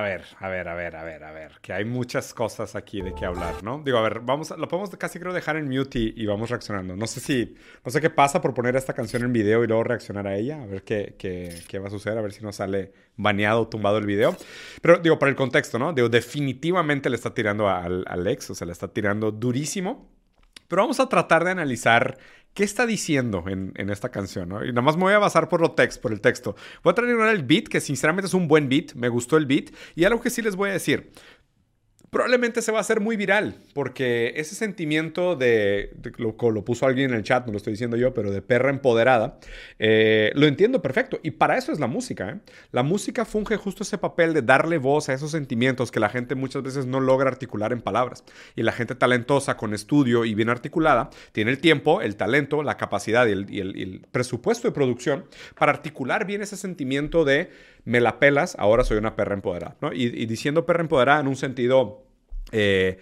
a ver, a ver, a ver, a ver, a ver, que hay muchas cosas aquí de qué hablar, ¿no? Digo, a ver, vamos, lo podemos casi creo dejar en mute y, vamos reaccionando. No sé si, no sé qué pasa por poner esta canción en video y luego reaccionar a ella, a ver qué, qué, qué va a suceder, a ver si nos sale baneado o tumbado el video. Pero digo, para el contexto, ¿no? Digo, definitivamente le está tirando al, al ex, o sea, le está tirando durísimo. Pero vamos a tratar de analizar qué está diciendo en, esta canción, ¿no? Y nada más me voy a basar por, lo text, por el texto. Voy a traer el beat, que sinceramente es un buen beat, me gustó el beat. Y algo que sí les voy a decir probablemente se va a hacer muy viral, porque ese sentimiento de, lo, lo, puso alguien en el chat, no lo estoy diciendo yo, pero de perra empoderada, eh, lo entiendo perfecto. Y para eso es la música. ¿eh? La música funge justo ese papel de darle voz a esos sentimientos que la gente muchas veces no logra articular en palabras. Y la gente talentosa, con estudio y bien articulada, tiene el tiempo, el talento, la capacidad y el, presupuesto de producción para articular bien ese sentimiento de me la pelas, ahora soy una perra empoderada. Y, y diciendo perra empoderada en un sentido eh,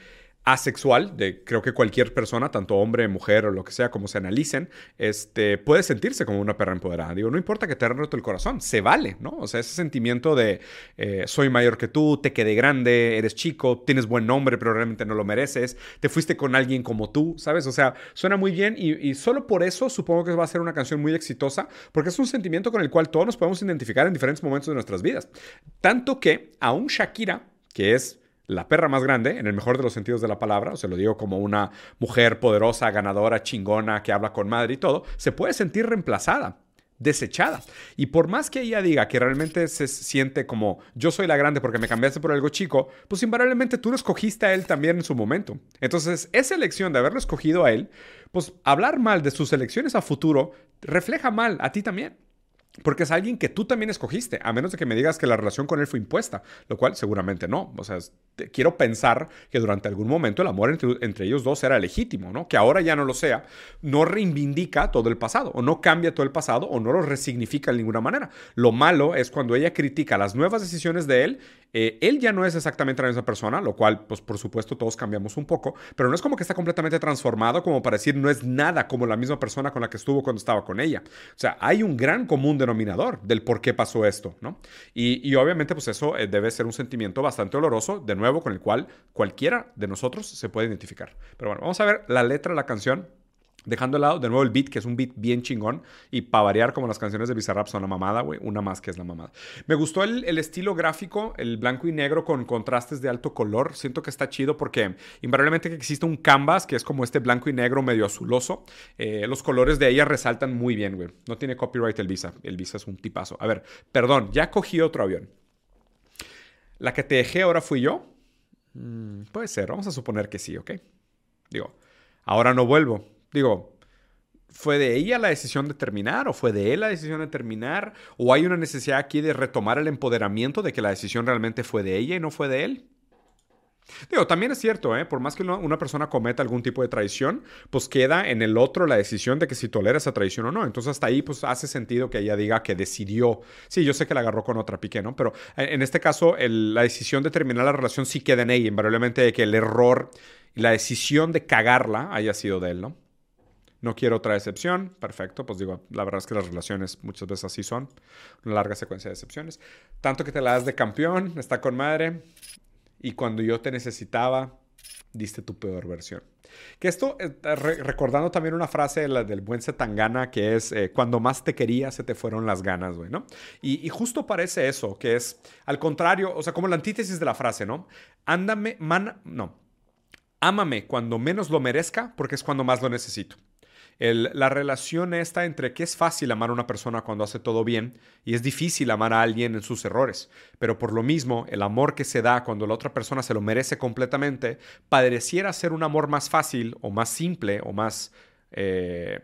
asexual, de creo que cualquier persona, tanto hombre, mujer o lo que sea, como se analicen, este, puede sentirse como una perra empoderada. Digo, no importa que te haya roto el corazón, se vale, ¿no? O sea, ese sentimiento de eh, soy mayor que tú, te quedé grande, eres chico, tienes buen nombre, pero realmente no lo mereces, te fuiste con alguien como tú, ¿sabes? O sea, suena muy bien y, y solo por eso supongo que va a ser una canción muy exitosa, porque es un sentimiento con el cual todos nos podemos identificar en diferentes momentos de nuestras vidas. Tanto que aún Shakira, que es la perra más grande, en el mejor de los sentidos de la palabra, o se lo digo como una mujer poderosa, ganadora, chingona, que habla con madre y todo, se puede sentir reemplazada desechada. Y por más que ella diga que realmente se siente como yo soy la grande porque me cambiaste por algo chico, pues invariablemente tú lo escogiste a él también en su momento. Entonces, esa elección de haberlo escogido a él, pues hablar mal de sus elecciones a futuro refleja mal a ti también. Porque es alguien que tú también escogiste, a menos de que me digas que la relación con él fue impuesta, lo cual seguramente no. O sea, quiero pensar que durante algún momento el amor entre, ellos dos era legítimo, ¿no? Que ahora ya no lo sea, no reivindica todo el pasado, o no cambia todo el pasado, o no lo resignifica de ninguna manera. Lo malo es cuando ella critica las nuevas decisiones de él, eh, él ya no es exactamente la misma persona, lo cual, pues por supuesto, todos cambiamos un poco, pero no es como que está completamente transformado, como para decir no es nada como la misma persona con la que estuvo cuando estaba con ella. O sea, hay un gran común de denominador del por qué pasó esto, ¿no? Y, obviamente pues eso eh, debe ser un sentimiento bastante oloroso, de nuevo, con el cual cualquiera de nosotros se puede identificar. Pero bueno, vamos a ver la letra de la canción. Dejando de lado de nuevo el beat, que es un beat bien chingón. Y para variar, como las canciones de Bizarrap son la mamada, güey. Una más que es la mamada. Me gustó el, estilo gráfico, el blanco y negro con contrastes de alto color. Siento que está chido porque invariablemente que existe un canvas que es como este blanco y negro medio azuloso. Eh, los colores de ella resaltan muy bien, güey. No tiene copyright el Visa. El Visa es un tipazo. A ver, perdón, ya cogí otro avión. La que te dejé ahora fui yo. Mm, puede ser, vamos a suponer que sí, ¿ok? Digo, ahora no vuelvo Digo, ¿fue de ella la decisión de terminar o fue de él la decisión de terminar? ¿O hay una necesidad aquí de retomar el empoderamiento de que la decisión realmente fue de ella y no fue de él? Digo, también es cierto, ¿eh? por más que una persona cometa algún tipo de traición, pues queda en el otro la decisión de que si tolera esa traición o no. Entonces hasta ahí pues hace sentido que ella diga que decidió. Sí, yo sé que la agarró con otra pique, ¿no? Pero en este caso la decisión de terminar la relación sí queda en ella, invariablemente de que el error y la decisión de cagarla haya sido de él, ¿no? No quiero otra decepción. Perfecto, pues digo, la verdad es que las relaciones muchas veces así son. Una larga secuencia de decepciones. Tanto que te la das de campeón, está con madre. Y cuando yo te necesitaba, diste tu peor versión. Que esto, eh, recordando también una frase la, del buen Setangana, que es, eh, cuando más te quería, se te fueron las ganas, güey, ¿no? Y, y, justo parece eso, que es, al contrario, o sea, como la antítesis de la frase, ¿no? Ándame, man, no. Ámame cuando menos lo merezca, porque es cuando más lo necesito la relación está entre que es fácil amar a una persona cuando hace todo bien y es difícil amar a alguien en sus errores. Pero por lo mismo, el amor que se da cuando la otra persona se lo merece completamente pareciera ser un amor más fácil o más simple o más, eh,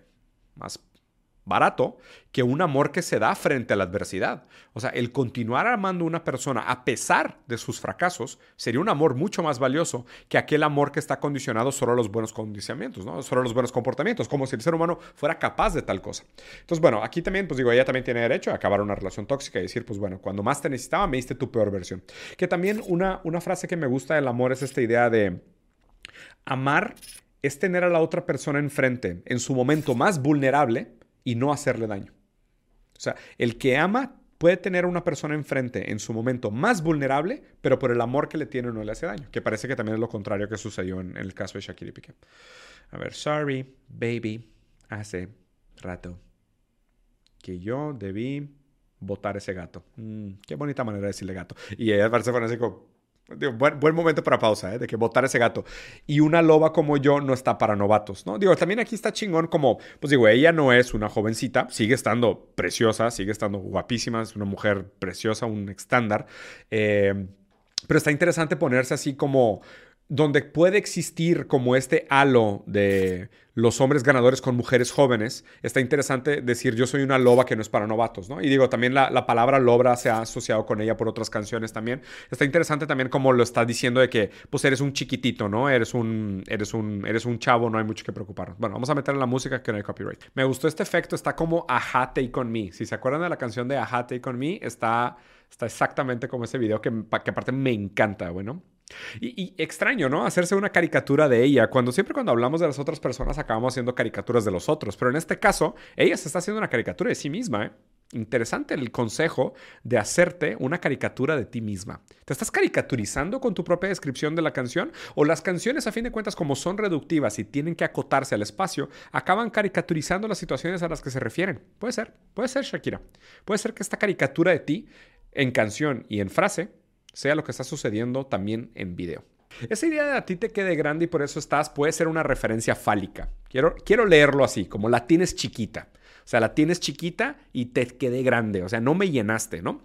barato que un amor que se da frente a la adversidad. O sea, el continuar amando a una persona a pesar de sus fracasos sería un amor mucho más valioso que aquel amor que está condicionado solo a los buenos condicionamientos, ¿no? Solo a los buenos comportamientos, como si el ser humano fuera capaz de tal cosa. Entonces, bueno, aquí también, pues digo, ella también tiene derecho a acabar una relación tóxica y decir, pues bueno, cuando más te necesitaba, me diste tu peor versión. Que también una, una frase que me gusta del amor es esta idea de amar es tener a la otra persona enfrente en su momento más vulnerable y no hacerle daño. O sea, el que ama puede tener a una persona enfrente en su momento más vulnerable, pero por el amor que le tiene no le hace daño. Que parece que también es lo contrario que sucedió en, el caso de Shakira y Piqué. A ver, sorry, baby, hace rato que yo debí botar ese gato. Mm, qué bonita manera de decirle gato. Y ella parece como, Buen, momento para pausa, ¿eh? de que botar ese gato. Y una loba como yo no está para novatos, ¿no? Digo, también aquí está chingón como, pues digo, ella no es una jovencita, sigue estando preciosa, sigue estando guapísima, es una mujer preciosa, un estándar. Eh, pero está interesante ponerse así como donde puede existir como este halo de los hombres ganadores con mujeres jóvenes, está interesante decir yo soy una loba que no es para novatos, ¿no? Y digo, también la, palabra loba se ha asociado con ella por otras canciones también. Está interesante también como lo está diciendo de que pues eres un chiquitito, ¿no? Eres un, eres un, eres un chavo, no hay mucho que preocupar. Bueno, vamos a meter en la música que no hay copyright. Me gustó este efecto, está como Aja Take On Me. Si se acuerdan de la canción de Aja Take On Me, está, está exactamente como ese video que, que aparte me encanta, bueno. Y, extraño, ¿no? Hacerse una caricatura de ella, cuando siempre cuando hablamos de las otras personas acabamos haciendo caricaturas de los otros, pero en este caso ella se está haciendo una caricatura de sí misma, ¿eh? Interesante el consejo de hacerte una caricatura de ti misma. ¿Te estás caricaturizando con tu propia descripción de la canción? ¿O las canciones, a fin de cuentas, como son reductivas y tienen que acotarse al espacio, acaban caricaturizando las situaciones a las que se refieren? Puede ser, puede ser, Shakira. Puede ser que esta caricatura de ti, en canción y en frase, sea lo que está sucediendo también en video. Esa idea de a ti te quede grande y por eso estás puede ser una referencia fálica. Quiero, quiero leerlo así, como la tienes chiquita. O sea, la tienes chiquita y te quedé grande. O sea, no me llenaste, ¿no?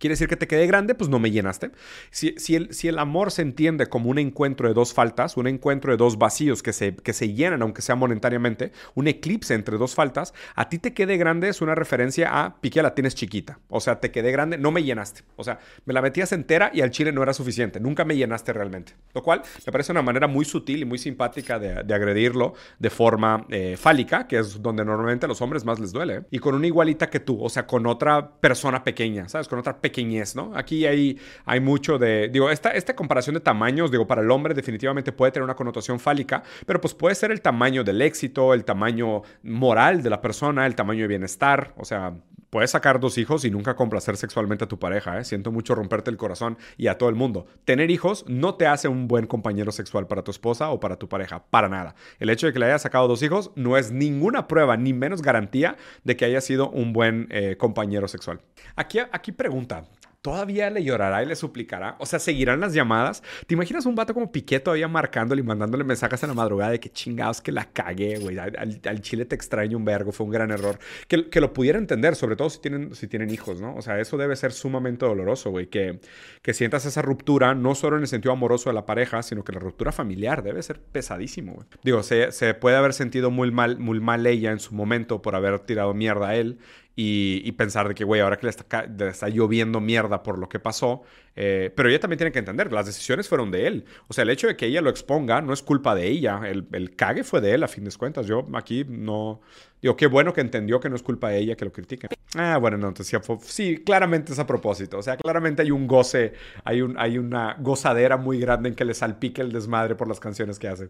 Quiere decir que te quedé grande, pues no me llenaste. Si, si, el, si, el, amor se entiende como un encuentro de dos faltas, un encuentro de dos vacíos que se, que se llenan, aunque sea momentáneamente, un eclipse entre dos faltas, a ti te quedé grande es una referencia a Piqué la tienes chiquita. O sea, te quedé grande, no me llenaste. O sea, me la metías entera y al chile no era suficiente. Nunca me llenaste realmente. Lo cual me parece una manera muy sutil y muy simpática de, de agredirlo de forma eh, fálica, que es donde normalmente a los hombres más les duele. Y con una igualita que tú, o sea, con otra persona pequeña, ¿sabes? Con otra pequeñez, ¿no? Aquí hay, hay mucho de, digo, esta, esta comparación de tamaños, digo, para el hombre definitivamente puede tener una connotación fálica, pero pues puede ser el tamaño del éxito, el tamaño moral de la persona, el tamaño de bienestar, o sea, Puedes sacar dos hijos y nunca complacer sexualmente a tu pareja, ¿eh? Siento mucho romperte el corazón y a todo el mundo. Tener hijos no te hace un buen compañero sexual para tu esposa o para tu pareja, para nada. El hecho de que le hayas sacado dos hijos no es ninguna prueba ni menos garantía de que haya sido un buen eh, compañero sexual. Aquí, aquí pregunta, todavía le llorará y le suplicará. O sea, seguirán las llamadas. ¿Te imaginas un vato como Piqué todavía marcándole y mandándole mensajes en la madrugada de que chingados que la cagué, güey? Al, chile te extraño un vergo, fue un gran error. Que, que, lo pudiera entender, sobre todo si tienen, si tienen hijos, ¿no? O sea, eso debe ser sumamente doloroso, güey. Que, que sientas esa ruptura, no solo en el sentido amoroso de la pareja, sino que la ruptura familiar debe ser pesadísimo, güey. Digo, se, se puede haber sentido muy mal, muy mal ella en su momento por haber tirado mierda a él y, pensar de que, güey, ahora que le está, lloviendo mierda por lo que pasó, eh, pero ella también tiene que entender, las decisiones fueron de él. O sea, el hecho de que ella lo exponga no es culpa de ella, el, el cague fue de él a fin de cuentas. Yo aquí no... Digo, qué bueno que entendió que no es culpa de ella que lo critiquen. Ah, bueno, no, entonces sí, claramente es a propósito. O sea, claramente hay un goce, hay, un, hay una gozadera muy grande en que le salpique el desmadre por las canciones que hace.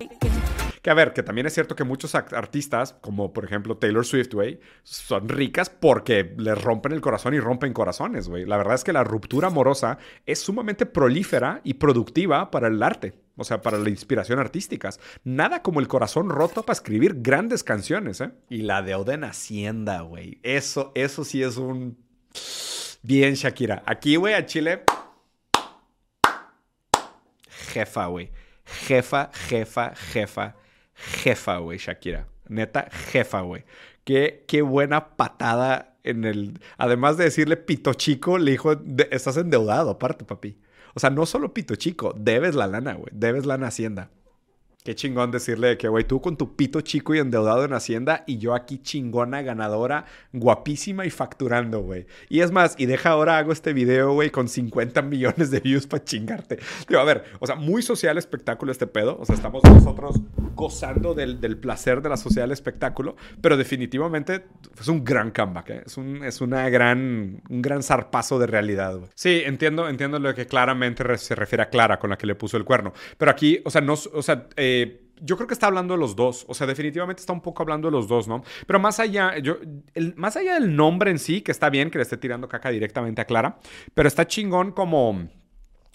Que a ver, que también es cierto que muchos artistas, como por ejemplo Taylor Swift, güey, son ricas porque les rompen el corazón y rompen corazones, güey. La verdad es que la ruptura amorosa es sumamente prolífera y productiva para el arte. O sea, para la inspiración artística. Nada como el corazón roto para escribir grandes canciones, ¿eh? Y la deuda en Hacienda, güey. Eso, eso sí es un... Bien, Shakira. Aquí, güey, a Chile... Jefa, güey. Jefa, jefa, jefa jefa, güey, Shakira. Neta, jefa, güey. Qué, qué buena patada en el... Además de decirle pito chico, le dijo, estás endeudado aparte, papi. O sea, no solo pito chico, debes la lana, güey. Debes lana Hacienda. Qué chingón decirle que, güey, tú con tu pito chico y endeudado en Hacienda y yo aquí chingona, ganadora, guapísima y facturando, güey. Y es más, y deja ahora hago este video, güey, con 50 millones de views para chingarte. Digo, a ver, o sea, muy social espectáculo este pedo. O sea, estamos nosotros gozando del, placer de la social espectáculo, pero definitivamente es un gran comeback, ¿eh? Es, un, es una gran, un gran zarpazo de realidad, güey. Sí, entiendo, entiendo lo que claramente se refiere a Clara con la que le puso el cuerno. Pero aquí, o sea, no, o sea, eh, yo creo que está hablando de los dos. O sea, definitivamente está un poco hablando de los dos, ¿no? Pero más allá, yo, más allá del nombre en sí, que está bien que le esté tirando caca directamente a Clara, pero está chingón como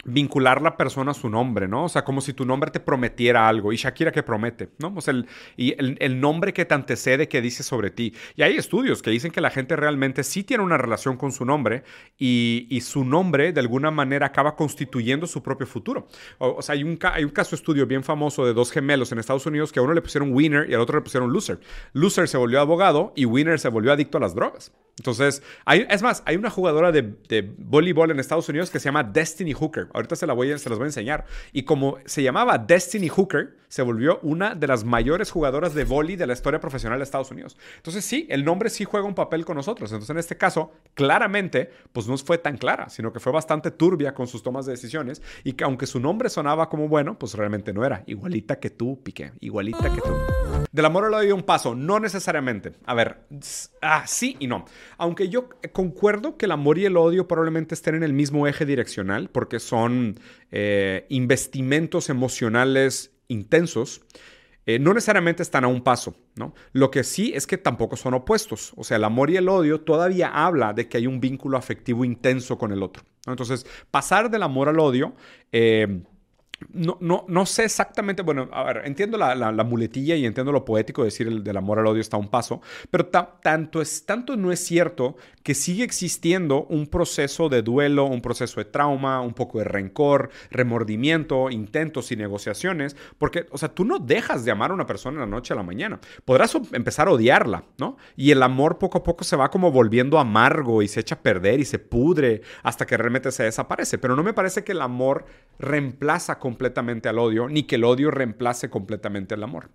vincular la persona a su nombre, ¿no? O sea, como si tu nombre te prometiera algo. Y Shakira que promete, ¿no? O sea, el, y el, nombre que te antecede que dice sobre ti. Y hay estudios que dicen que la gente realmente sí tiene una relación con su nombre y, y su nombre de alguna manera acaba constituyendo su propio futuro. O, sea, hay un, hay un caso estudio bien famoso de dos gemelos en Estados Unidos que a uno le pusieron winner y al otro le pusieron loser. Loser se volvió abogado y winner se volvió adicto a las drogas. Entonces, hay, es más, hay una jugadora de, de, voleibol en Estados Unidos que se llama Destiny Hooker. Ahorita se, la voy, se las voy a enseñar. Y como se llamaba Destiny Hooker, se volvió una de las mayores jugadoras de voleibol de la historia profesional de Estados Unidos. Entonces, sí, el nombre sí juega un papel con nosotros. Entonces, en este caso, claramente, pues no fue tan clara, sino que fue bastante turbia con sus tomas de decisiones. Y que aunque su nombre sonaba como bueno, pues realmente no era. Igualita que tú, Piqué. Igualita que tú. Del amor al odio un paso, no necesariamente. A ver, ah, sí y no. Aunque yo concuerdo que el amor y el odio probablemente estén en el mismo eje direccional, porque son eh, investimentos emocionales intensos, eh, no necesariamente están a un paso, ¿no? Lo que sí es que tampoco son opuestos. O sea, el amor y el odio todavía habla de que hay un vínculo afectivo intenso con el otro. Entonces, pasar del amor al odio... Eh, no, no, no sé exactamente, bueno, a ver, entiendo la, la, muletilla y entiendo lo poético de decir el del amor al odio está a un paso, pero tanto, es, tanto no es cierto que sigue existiendo un proceso de duelo, un proceso de trauma, un poco de rencor, remordimiento, intentos y negociaciones, porque, o sea, tú no dejas de amar a una persona en la noche a la mañana, podrás empezar a odiarla, ¿no? Y el amor poco a poco se va como volviendo amargo y se echa a perder y se pudre hasta que realmente se desaparece, pero no me parece que el amor reemplaza completamente al odio, ni que el odio reemplace completamente el amor.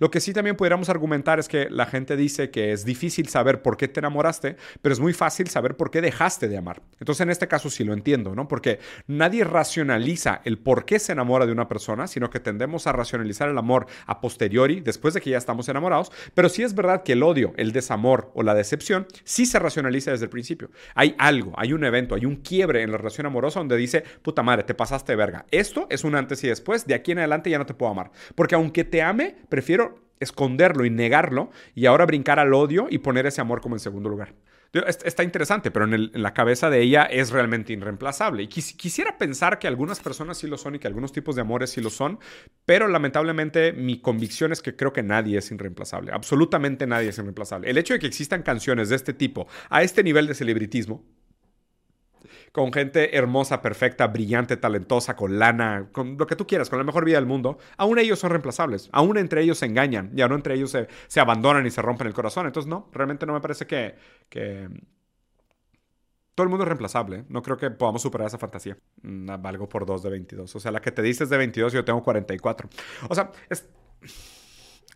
Lo que sí también pudiéramos argumentar es que la gente dice que es difícil saber por qué te enamoraste, pero es muy fácil saber por qué dejaste de amar. Entonces en este caso sí lo entiendo, ¿no? Porque nadie racionaliza el por qué se enamora de una persona, sino que tendemos a racionalizar el amor a posteriori, después de que ya estamos enamorados, pero sí es verdad que el odio, el desamor o la decepción sí se racionaliza desde el principio. Hay algo, hay un evento, hay un quiebre en la relación amorosa donde dice, puta madre, te pasaste de verga. Esto es un antes y después, de aquí en adelante ya no te puedo amar. Porque aunque te ame, prefiero esconderlo y negarlo y ahora brincar al odio y poner ese amor como en segundo lugar. Está interesante, pero en, la cabeza de ella es realmente irreemplazable. Y quisiera pensar que algunas personas sí lo son y que algunos tipos de amores sí lo son, pero lamentablemente mi convicción es que creo que nadie es irreemplazable. Absolutamente nadie es irreemplazable. El hecho de que existan canciones de este tipo a este nivel de celebritismo con gente hermosa, perfecta, brillante, talentosa, con lana, con lo que tú quieras, con la mejor vida del mundo, aún ellos son reemplazables. Aún entre ellos se engañan y aún entre ellos se, abandonan y se rompen el corazón. Entonces, no, realmente no me parece que, todo el mundo es reemplazable. No creo que podamos superar esa fantasía. Mm, valgo por dos de 22. O sea, la que te dices de 22, yo tengo 44. O sea, es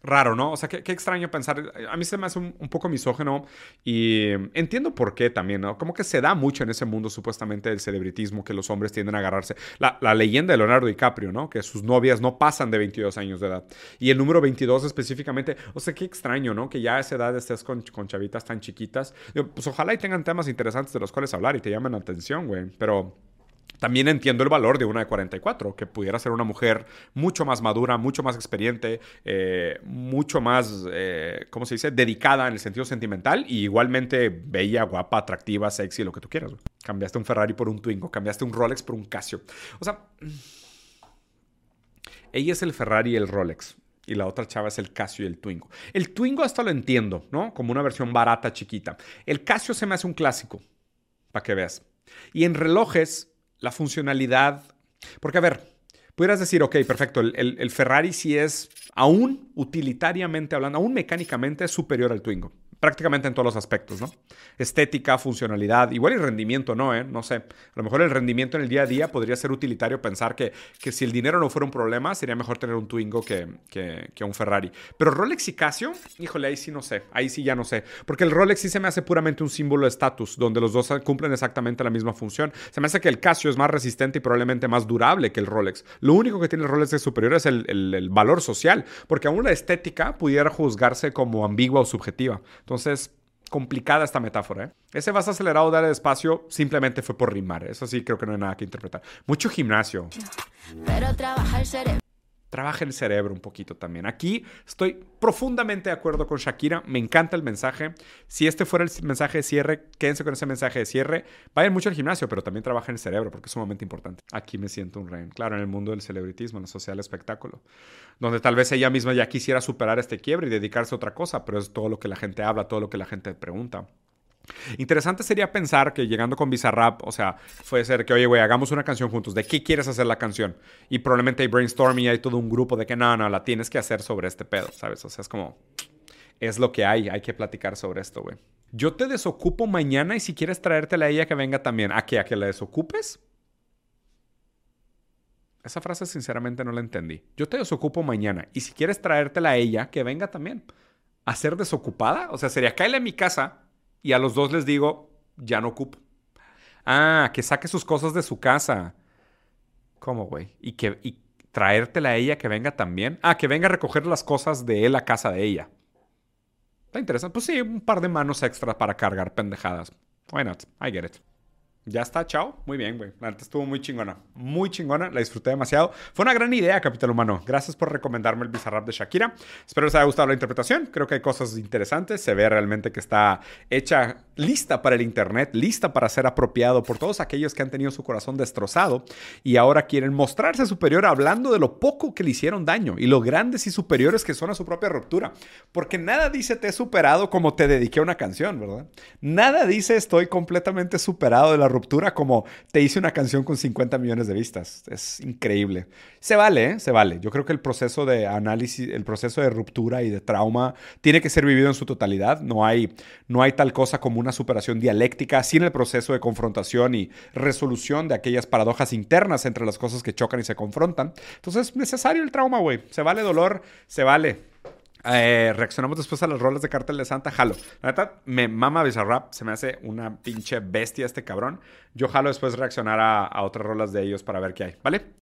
raro, ¿no? O sea, qué, extraño pensar. A mí se me hace un, poco misógeno y entiendo por qué también, ¿no? Como que se da mucho en ese mundo supuestamente del celebritismo que los hombres tienden a agarrarse. La, leyenda de Leonardo DiCaprio, ¿no? Que sus novias no pasan de 22 años de edad. Y el número 22 específicamente, o sea, qué extraño, ¿no? Que ya a esa edad estés con, con chavitas tan chiquitas. Pues ojalá y tengan temas interesantes de los cuales hablar y te llamen la atención, güey. Pero... También entiendo el valor de una de 44, que pudiera ser una mujer mucho más madura, mucho más experiente, eh, mucho más, eh, ¿cómo se dice?, dedicada en el sentido sentimental y igualmente bella, guapa, atractiva, sexy, lo que tú quieras. Cambiaste un Ferrari por un Twingo, cambiaste un Rolex por un Casio. O sea, ella es el Ferrari y el Rolex. Y la otra chava es el Casio y el Twingo. El Twingo hasta lo entiendo, ¿no? Como una versión barata, chiquita. El Casio se me hace un clásico, para que veas. Y en relojes la funcionalidad. Porque, a ver, pudieras decir, ok, perfecto, el, Ferrari sí es aún utilitariamente hablando, aún mecánicamente superior al Twingo prácticamente en todos los aspectos, ¿no? Estética, funcionalidad, igual y rendimiento, ¿no? Eh? No sé. A lo mejor el rendimiento en el día a día podría ser utilitario pensar que, que si el dinero no fuera un problema, sería mejor tener un Twingo que, que, un Ferrari. Pero Rolex y Casio, híjole, ahí sí no sé. Ahí sí ya no sé. Porque el Rolex sí se me hace puramente un símbolo de estatus, donde los dos cumplen exactamente la misma función. Se me hace que el Casio es más resistente y probablemente más durable que el Rolex. Lo único que tiene el Rolex de superior es el, el valor social, porque aún la estética pudiera juzgarse como ambigua o subjetiva. Entonces, complicada esta metáfora. ¿eh? Ese vas acelerado, dale despacio, simplemente fue por rimar. Eso sí, creo que no hay nada que interpretar. Mucho gimnasio. Pero trabaja el cerebro. Trabaja el cerebro un poquito también. Aquí estoy profundamente de acuerdo con Shakira, me encanta el mensaje. Si este fuera el mensaje de cierre, quédense con ese mensaje de cierre. Vayan mucho al gimnasio, pero también trabajen el cerebro porque es sumamente importante. Aquí me siento un rey. Claro, en el mundo del celebritismo, en la sociedad espectáculo, donde tal vez ella misma ya quisiera superar este quiebre y dedicarse a otra cosa, pero es todo lo que la gente habla, todo lo que la gente pregunta. Interesante sería pensar que llegando con Bizarrap, o sea, puede ser que, oye, güey, hagamos una canción juntos. ¿De qué quieres hacer la canción? Y probablemente hay brainstorming y hay todo un grupo de que no, no, la tienes que hacer sobre este pedo, ¿sabes? O sea, es como, es lo que hay, hay que platicar sobre esto, güey. Yo te desocupo mañana y si quieres traértela a ella que venga también. ¿A qué? ¿A que la desocupes? Esa frase sinceramente no la entendí. Yo te desocupo mañana y si quieres traértela a ella, que venga también. ¿A ser desocupada? O sea, sería caerle a mi casa y a los dos les digo, ya no ocupo. Ah, que saque sus cosas de su casa. ¿Cómo, güey? Y que y traértela a ella que venga también. Ah, que venga a recoger las cosas de él a casa de ella. Está interesante. Pues sí, un par de manos extra para cargar pendejadas. Why not? I get it. Ya está, chao. Muy bien, güey. La neta estuvo muy chingona. Muy chingona. La disfruté demasiado. Fue una gran idea, Capital Humano. Gracias por recomendarme el Bizarrap de Shakira. Espero les haya gustado la interpretación. Creo que hay cosas interesantes. Se ve realmente que está hecha, lista para el Internet, lista para ser apropiado por todos aquellos que han tenido su corazón destrozado y ahora quieren mostrarse superior hablando de lo poco que le hicieron daño y lo grandes y superiores que son a su propia ruptura. Porque nada dice te he superado como te dediqué a una canción, ¿verdad? Nada dice estoy completamente superado de la ruptura como te hice una canción con 50 millones de vistas. Es increíble. Se vale, ¿eh? se vale. Yo creo que el proceso de análisis, el proceso de ruptura y de trauma tiene que ser vivido en su totalidad. No hay, no hay tal cosa como una superación dialéctica sin el proceso de confrontación y resolución de aquellas paradojas internas entre las cosas que chocan y se confrontan. Entonces es necesario el trauma, güey. Se vale dolor, se vale. Eh, reaccionamos después a los roles de Cartel de Santa. Jalo. La verdad, me mama Bizarrap. Se me hace una pinche bestia este cabrón. Yo jalo después reaccionar a otras rolas de ellos para ver qué hay. ¿Vale?